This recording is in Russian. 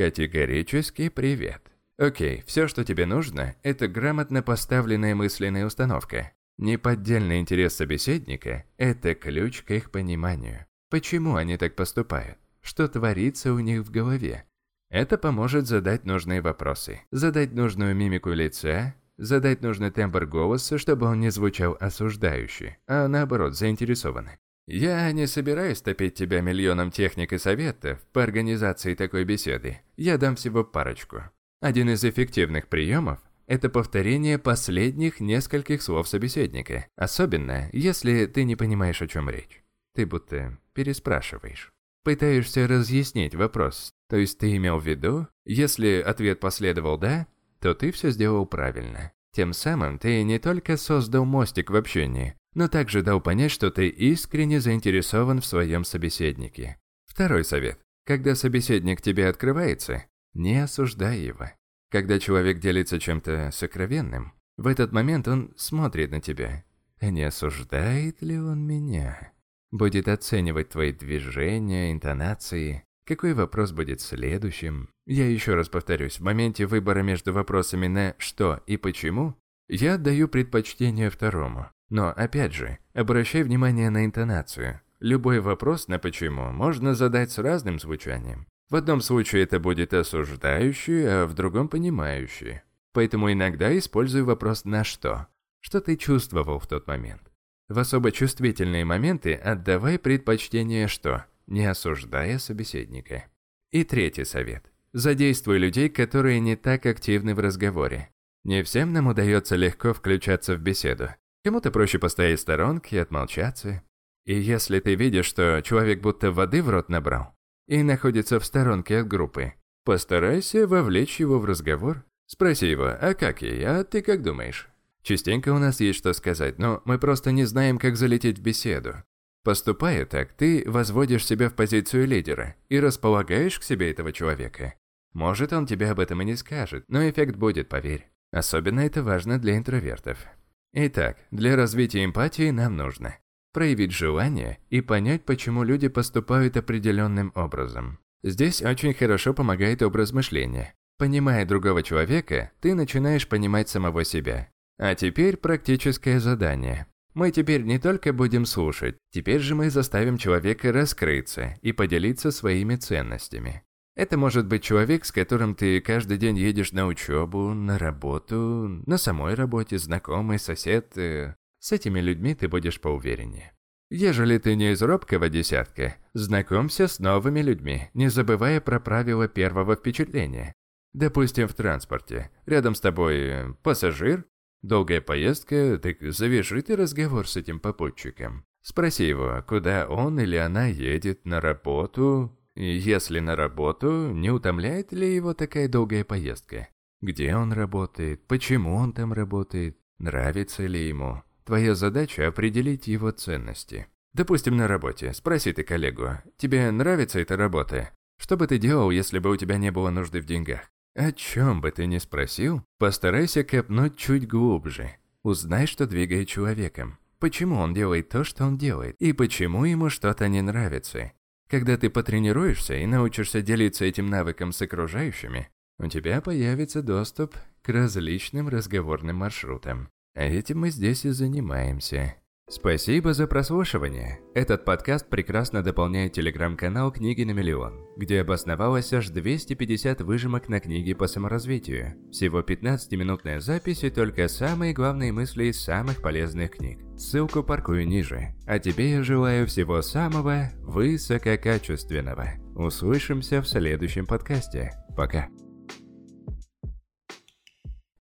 Категорически привет. Окей, все, что тебе нужно, это грамотно поставленная мысленная установка. Неподдельный интерес собеседника – это ключ к их пониманию. Почему они так поступают? Что творится у них в голове? Это поможет задать нужные вопросы, задать нужную мимику лица, задать нужный тембр голоса, чтобы он не звучал осуждающе, а наоборот заинтересованно. Я не собираюсь топить тебя миллионом техник и советов по организации такой беседы. Я дам всего парочку. Один из эффективных приемов – это повторение последних нескольких слов собеседника, особенно если ты не понимаешь, о чем речь. Ты будто переспрашиваешь. Пытаешься разъяснить вопрос, то есть ты имел в виду, если ответ последовал «да», то ты все сделал правильно. Тем самым ты не только создал мостик в общении, но также дал понять, что ты искренне заинтересован в своем собеседнике. Второй совет. Когда собеседник тебе открывается, не осуждай его. Когда человек делится чем-то сокровенным, в этот момент он смотрит на тебя. Не осуждает ли он меня? будет оценивать твои движения, интонации. Какой вопрос будет следующим? Я еще раз повторюсь, в моменте выбора между вопросами на «что» и «почему» я отдаю предпочтение второму. Но, опять же, обращай внимание на интонацию. Любой вопрос на «почему» можно задать с разным звучанием. В одном случае это будет осуждающий, а в другом понимающий. Поэтому иногда использую вопрос «на что?». Что ты чувствовал в тот момент? В особо чувствительные моменты отдавай предпочтение «что», не осуждая собеседника. И третий совет. Задействуй людей, которые не так активны в разговоре. Не всем нам удается легко включаться в беседу. Кому-то проще постоять в сторонке и отмолчаться. И если ты видишь, что человек будто воды в рот набрал и находится в сторонке от группы, постарайся вовлечь его в разговор. Спроси его, а как я, а ты как думаешь? Частенько у нас есть что сказать, но мы просто не знаем, как залететь в беседу. Поступая так, ты возводишь себя в позицию лидера и располагаешь к себе этого человека. Может, он тебе об этом и не скажет, но эффект будет, поверь. Особенно это важно для интровертов. Итак, для развития эмпатии нам нужно проявить желание и понять, почему люди поступают определенным образом. Здесь очень хорошо помогает образ мышления. Понимая другого человека, ты начинаешь понимать самого себя. А теперь практическое задание. Мы теперь не только будем слушать, теперь же мы заставим человека раскрыться и поделиться своими ценностями. Это может быть человек, с которым ты каждый день едешь на учебу, на работу, на самой работе, знакомый, сосед. Э, с этими людьми ты будешь поувереннее. Ежели ты не из робкого десятка, знакомься с новыми людьми, не забывая про правила первого впечатления. Допустим, в транспорте. Рядом с тобой э, пассажир, Долгая поездка, так завяжи ты разговор с этим попутчиком. Спроси его, куда он или она едет на работу. Если на работу, не утомляет ли его такая долгая поездка? Где он работает, почему он там работает, нравится ли ему. Твоя задача определить его ценности. Допустим, на работе. Спроси ты коллегу, тебе нравится эта работа? Что бы ты делал, если бы у тебя не было нужды в деньгах? О чем бы ты ни спросил, постарайся копнуть чуть глубже. Узнай, что двигает человеком. Почему он делает то, что он делает, и почему ему что-то не нравится. Когда ты потренируешься и научишься делиться этим навыком с окружающими, у тебя появится доступ к различным разговорным маршрутам. А этим мы здесь и занимаемся. Спасибо за прослушивание. Этот подкаст прекрасно дополняет телеграм-канал «Книги на миллион», где обосновалось аж 250 выжимок на книги по саморазвитию. Всего 15-минутная запись и только самые главные мысли из самых полезных книг. Ссылку паркую ниже. А тебе я желаю всего самого высококачественного. Услышимся в следующем подкасте. Пока.